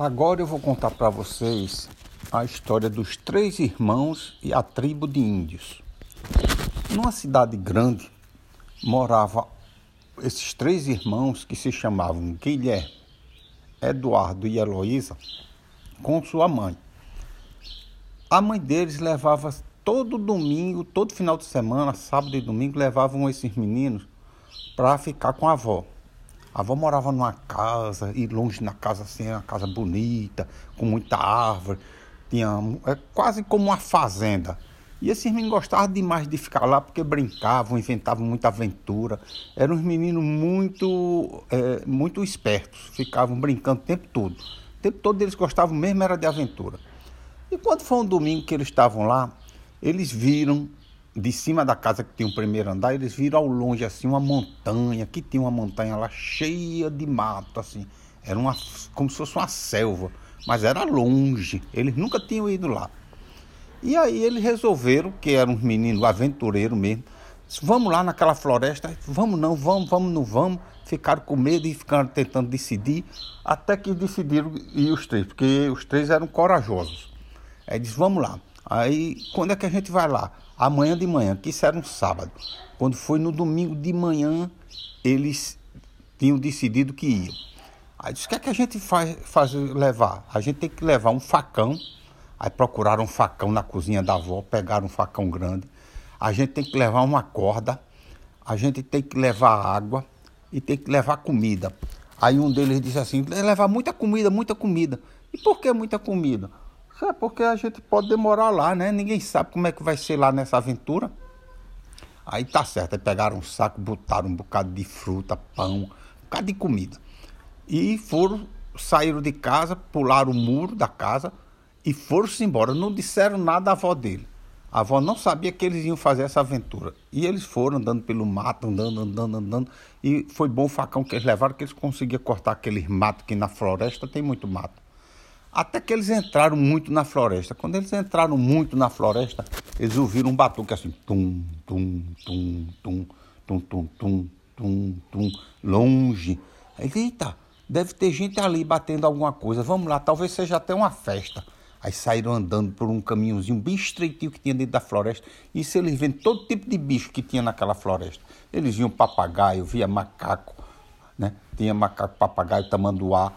Agora eu vou contar para vocês a história dos três irmãos e a tribo de índios. Numa cidade grande morava esses três irmãos que se chamavam Guilherme, Eduardo e Heloísa com sua mãe. A mãe deles levava todo domingo, todo final de semana, sábado e domingo, levavam esses meninos para ficar com a avó. A avó morava numa casa, e longe na casa assim, uma casa bonita, com muita árvore. Tinha é quase como uma fazenda. E esses meninos gostavam demais de ficar lá porque brincavam, inventavam muita aventura. Eram uns meninos muito, é, muito espertos, ficavam brincando o tempo todo. O tempo todo eles gostavam mesmo era de aventura. E quando foi um domingo que eles estavam lá, eles viram de cima da casa que tinha o primeiro andar, eles viram ao longe assim uma montanha, que tinha uma montanha lá cheia de mato, assim. Era uma, como se fosse uma selva, mas era longe. Eles nunca tinham ido lá. E aí eles resolveram, que eram uns meninos aventureiros mesmo, vamos lá naquela floresta, vamos não, vamos, vamos não vamos. Ficaram com medo e ficaram tentando decidir, até que decidiram ir os três, porque os três eram corajosos. Aí disse, vamos lá. Aí, quando é que a gente vai lá? Amanhã de manhã, que isso era um sábado. Quando foi no domingo de manhã, eles tinham decidido que iam. Aí disse, o que é que a gente faz, faz levar? A gente tem que levar um facão. Aí procuraram um facão na cozinha da avó, pegaram um facão grande. A gente tem que levar uma corda. A gente tem que levar água e tem que levar comida. Aí um deles disse assim, levar muita comida, muita comida. E por que muita comida? É porque a gente pode demorar lá, né? Ninguém sabe como é que vai ser lá nessa aventura. Aí tá certo, aí pegaram um saco, botaram um bocado de fruta, pão, um bocado de comida. E foram, saíram de casa, pularam o muro da casa e foram-se embora. Não disseram nada à avó dele. A avó não sabia que eles iam fazer essa aventura. E eles foram andando pelo mato, andando, andando, andando. E foi bom o facão que eles levaram, que eles conseguiam cortar aqueles matos que na floresta tem muito mato. Até que eles entraram muito na floresta. Quando eles entraram muito na floresta, eles ouviram um batuque assim, tum, tum, tum, tum, tum, tum, tum, tum, tum, longe. Aí, eita, deve ter gente ali batendo alguma coisa. Vamos lá, talvez seja até uma festa. Aí saíram andando por um caminhozinho bem estreitinho que tinha dentro da floresta. Isso eles vendo todo tipo de bicho que tinha naquela floresta. Eles viam papagaio, via macaco, né? Tinha macaco, papagaio, tamanduá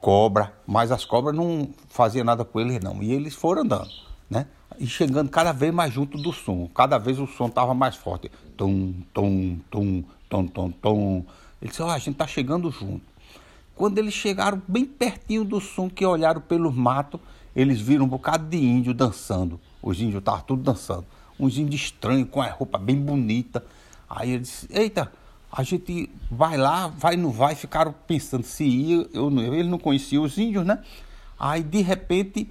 cobra, mas as cobras não faziam nada com eles não. E eles foram andando, né? E chegando cada vez mais junto do som. Cada vez o som estava mais forte. Tum, tum, tum, tum, tum, tum. Eles disseram, oh, a gente está chegando junto. Quando eles chegaram bem pertinho do som, que olharam pelo mato, eles viram um bocado de índio dançando. Os índios estavam tudo dançando. Uns índios estranhos, com a roupa bem bonita. Aí eles, eita, a gente vai lá, vai não vai, ficaram pensando se ia, eu não, ele não conhecia os índios, né? Aí de repente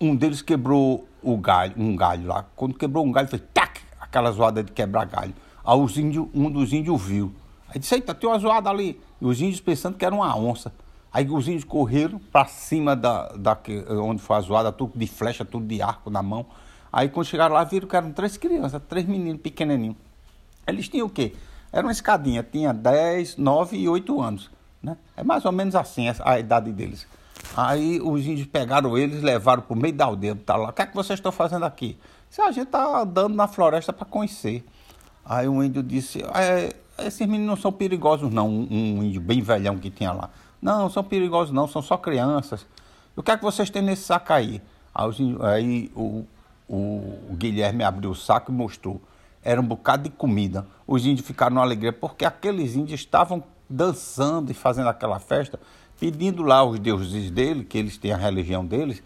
um deles quebrou o galho, um galho lá. Quando quebrou um galho, fez tac, aquela zoada de quebrar galho. Aí os índios, um dos índios viu. Aí disse, eita, tem uma zoada ali. E os índios pensando que era uma onça. Aí os índios correram para cima da, da onde foi a zoada, tudo de flecha, tudo de arco na mão. Aí quando chegaram lá, viram que eram três crianças, três meninos pequenininhos. Eles tinham o quê? Era uma escadinha, tinha 10, 9 e 8 anos. Né? É mais ou menos assim a idade deles. Aí os índios pegaram eles, levaram para o meio da aldeia, tá lá. O que é que vocês estão fazendo aqui? Se a gente está andando na floresta para conhecer. Aí o índio disse: é, esses meninos não são perigosos, não. Um, um, índio bem velhão que tinha lá. Não, são perigosos, não, são só crianças. O que é que vocês têm nesse saco aí? Aí, índios, aí o, o Guilherme abriu o saco e mostrou era um bocado de comida. Os índios ficaram na alegria porque aqueles índios estavam dançando e fazendo aquela festa, pedindo lá aos deuses dele, que eles têm a religião deles,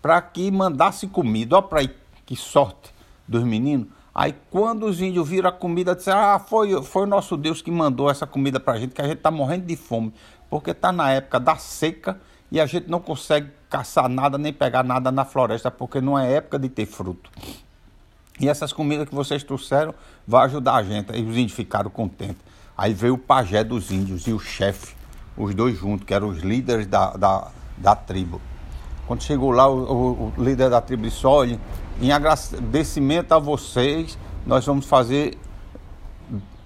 para que mandasse comida. Olha para que sorte dos meninos. Aí quando os índios viram a comida, disseram, ah, foi, foi o nosso Deus que mandou essa comida para a gente, que a gente está morrendo de fome, porque está na época da seca e a gente não consegue caçar nada nem pegar nada na floresta, porque não é época de ter fruto. E essas comidas que vocês trouxeram vai ajudar a gente. Aí os índios ficaram contentes. Aí veio o pajé dos índios e o chefe, os dois juntos, que eram os líderes da, da, da tribo. Quando chegou lá, o, o, líder da tribo disse: olha, em agradecimento a vocês, nós vamos fazer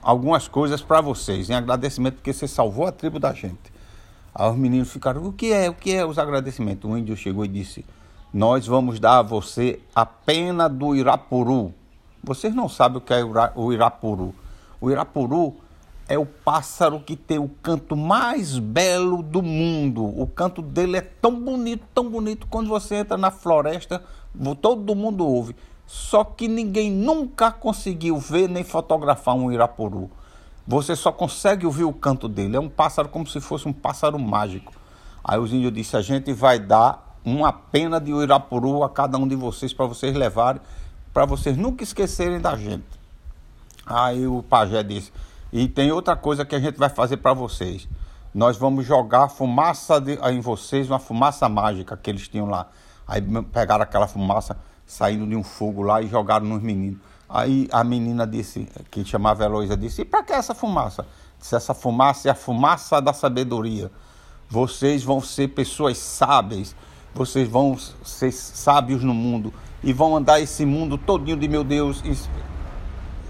algumas coisas para vocês, em agradecimento porque você salvou a tribo da gente. Aí os meninos ficaram, o que é? O que é os agradecimentos? O índio chegou e disse, nós vamos dar a você a pena do Irapuru. Vocês não sabem o que é o Irapuru. O Irapuru é o pássaro que tem o canto mais belo do mundo. O canto dele é tão bonito, tão bonito. Quando você entra na floresta, todo mundo ouve. Só que ninguém nunca conseguiu ver nem fotografar um Irapuru. Você só consegue ouvir o canto dele. É um pássaro como se fosse um pássaro mágico. Aí os índios disseram: a gente vai dar uma pena de Irapuru a cada um de vocês para vocês levarem, para vocês nunca esquecerem da gente. Aí o pajé disse: e tem outra coisa que a gente vai fazer para vocês. Nós vamos jogar fumaça de, em vocês, uma fumaça mágica que eles tinham lá. Aí pegaram aquela fumaça saindo de um fogo lá e jogaram nos meninos. Aí a menina disse, que chamava Heloísa, disse: E para que essa fumaça? Disse: Essa fumaça é a fumaça da sabedoria. Vocês vão ser pessoas sábias, vocês vão ser sábios no mundo e vão andar esse mundo todinho de meu Deus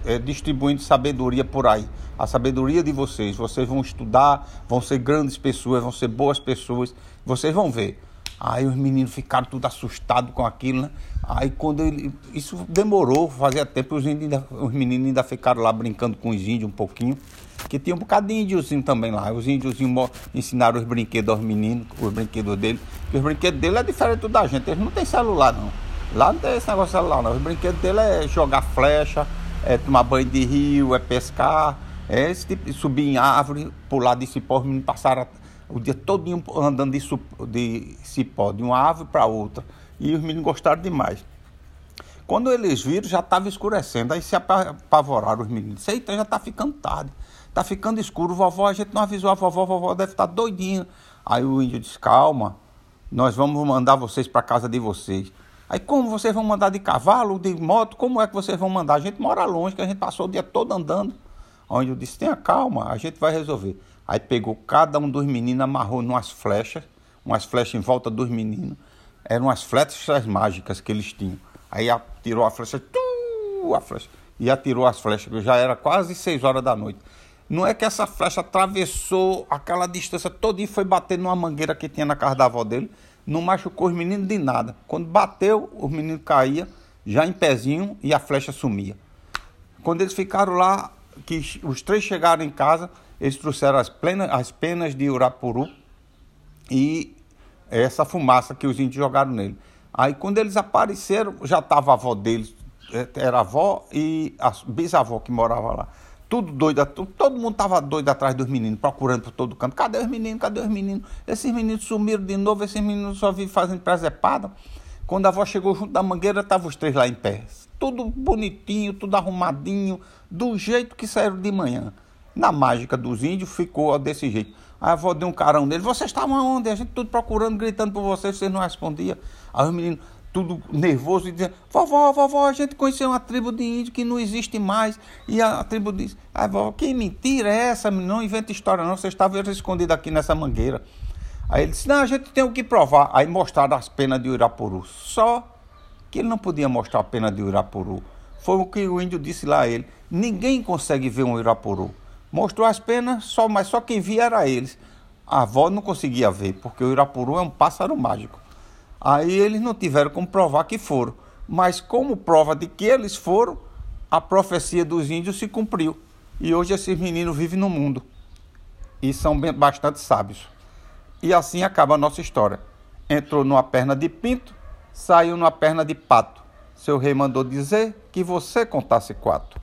é, distribuindo sabedoria por aí. A sabedoria de vocês. Vocês vão estudar, vão ser grandes pessoas, vão ser boas pessoas. Vocês vão ver. Aí os meninos ficaram tudo assustados com aquilo, né? Aí quando ele. Isso demorou, fazia tempo, os, ainda, os meninos ainda ficaram lá brincando com os índios um pouquinho. Que tinha um bocado de índiozinho também lá. Os índiozinhos ensinaram os brinquedos aos meninos, os brinquedos dele. Porque os brinquedos dele é diferente da gente. Eles não tem celular, não. Lá não tem esse negócio de celular, não. Os brinquedos dele é jogar flecha, é tomar banho de rio, é pescar, é esse tipo, subir em árvore, pular de cipó. Os meninos passaram o dia todo andando de, de cipó, de uma árvore para outra. E os meninos gostaram demais. Quando eles viram, já estava escurecendo. Aí se apavoraram os meninos. Eita, já está ficando tarde. Está ficando escuro. Vovó, a gente não avisou a vovó. A vovó deve estar tá doidinha. Aí o índio disse, calma. Nós vamos mandar vocês para casa de vocês. Aí como vocês vão mandar de cavalo, de moto? Como é que vocês vão mandar? A gente mora longe, que a gente passou o dia todo andando. Onde eu disse, tenha calma, a gente vai resolver. Aí pegou cada um dos meninos, amarrou umas flechas, umas flechas em volta dos meninos. Eram umas flechas mágicas que eles tinham. Aí atirou a flecha, tu, a flecha, e atirou as flechas, já era quase seis horas da noite. Não é que essa flecha atravessou aquela distância toda e foi bater numa mangueira que tinha na casa da avó dele. Não machucou os meninos de nada. Quando bateu, os meninos caíam já em pezinho e a flecha sumia. Quando eles ficaram lá, que os três chegaram em casa, eles trouxeram as, as penas de Urapuru e essa fumaça que os índios jogaram nele. Aí quando eles apareceram, já estava a avó deles, é, era a avó e a bisavó que morava lá. Tudo doido, todo mundo estava doido atrás dos meninos, procurando por todo canto. Cadê os meninos? Cadê os meninos? Esses meninos sumiram de novo, esses meninos só vivem fazendo presepada. Quando a avó chegou junto da mangueira, estavam os três lá em pé. Tudo bonitinho, tudo arrumadinho, do jeito que saíram de manhã. Na mágica dos índios ficou desse jeito. Aí avó deu um carão nele. Vocês estavam onde? A gente tudo procurando, gritando por vocês, vocês não respondiam. Aí os meninos, tudo nervoso, e dizendo: Vovó, vovó, a gente conheceu uma tribo de índio que não existe mais. E a, a tribo diz: Aí vovó, que mentira é essa? Não inventa história, não. Vocês estavam escondidos aqui nessa mangueira. Aí ele disse: Não, a gente tem o que provar. Aí mostraram as penas de Urapuru. Só que ele não podia mostrar a pena de Urapuru. Foi o que o índio disse lá a ele: Ninguém consegue ver um Urapuru. Mostrou as penas, só, mas só quem via era eles. A avó não conseguia ver, porque o Irapuru é um pássaro mágico. Aí eles não tiveram como provar que foram. Mas como prova de que eles foram, a profecia dos índios se cumpriu. E hoje esses meninos vivem no mundo. E são bastante sábios. E assim acaba a nossa história. Entrou numa perna de pinto, saiu numa perna de pato. Seu rei mandou dizer que você contasse quatro.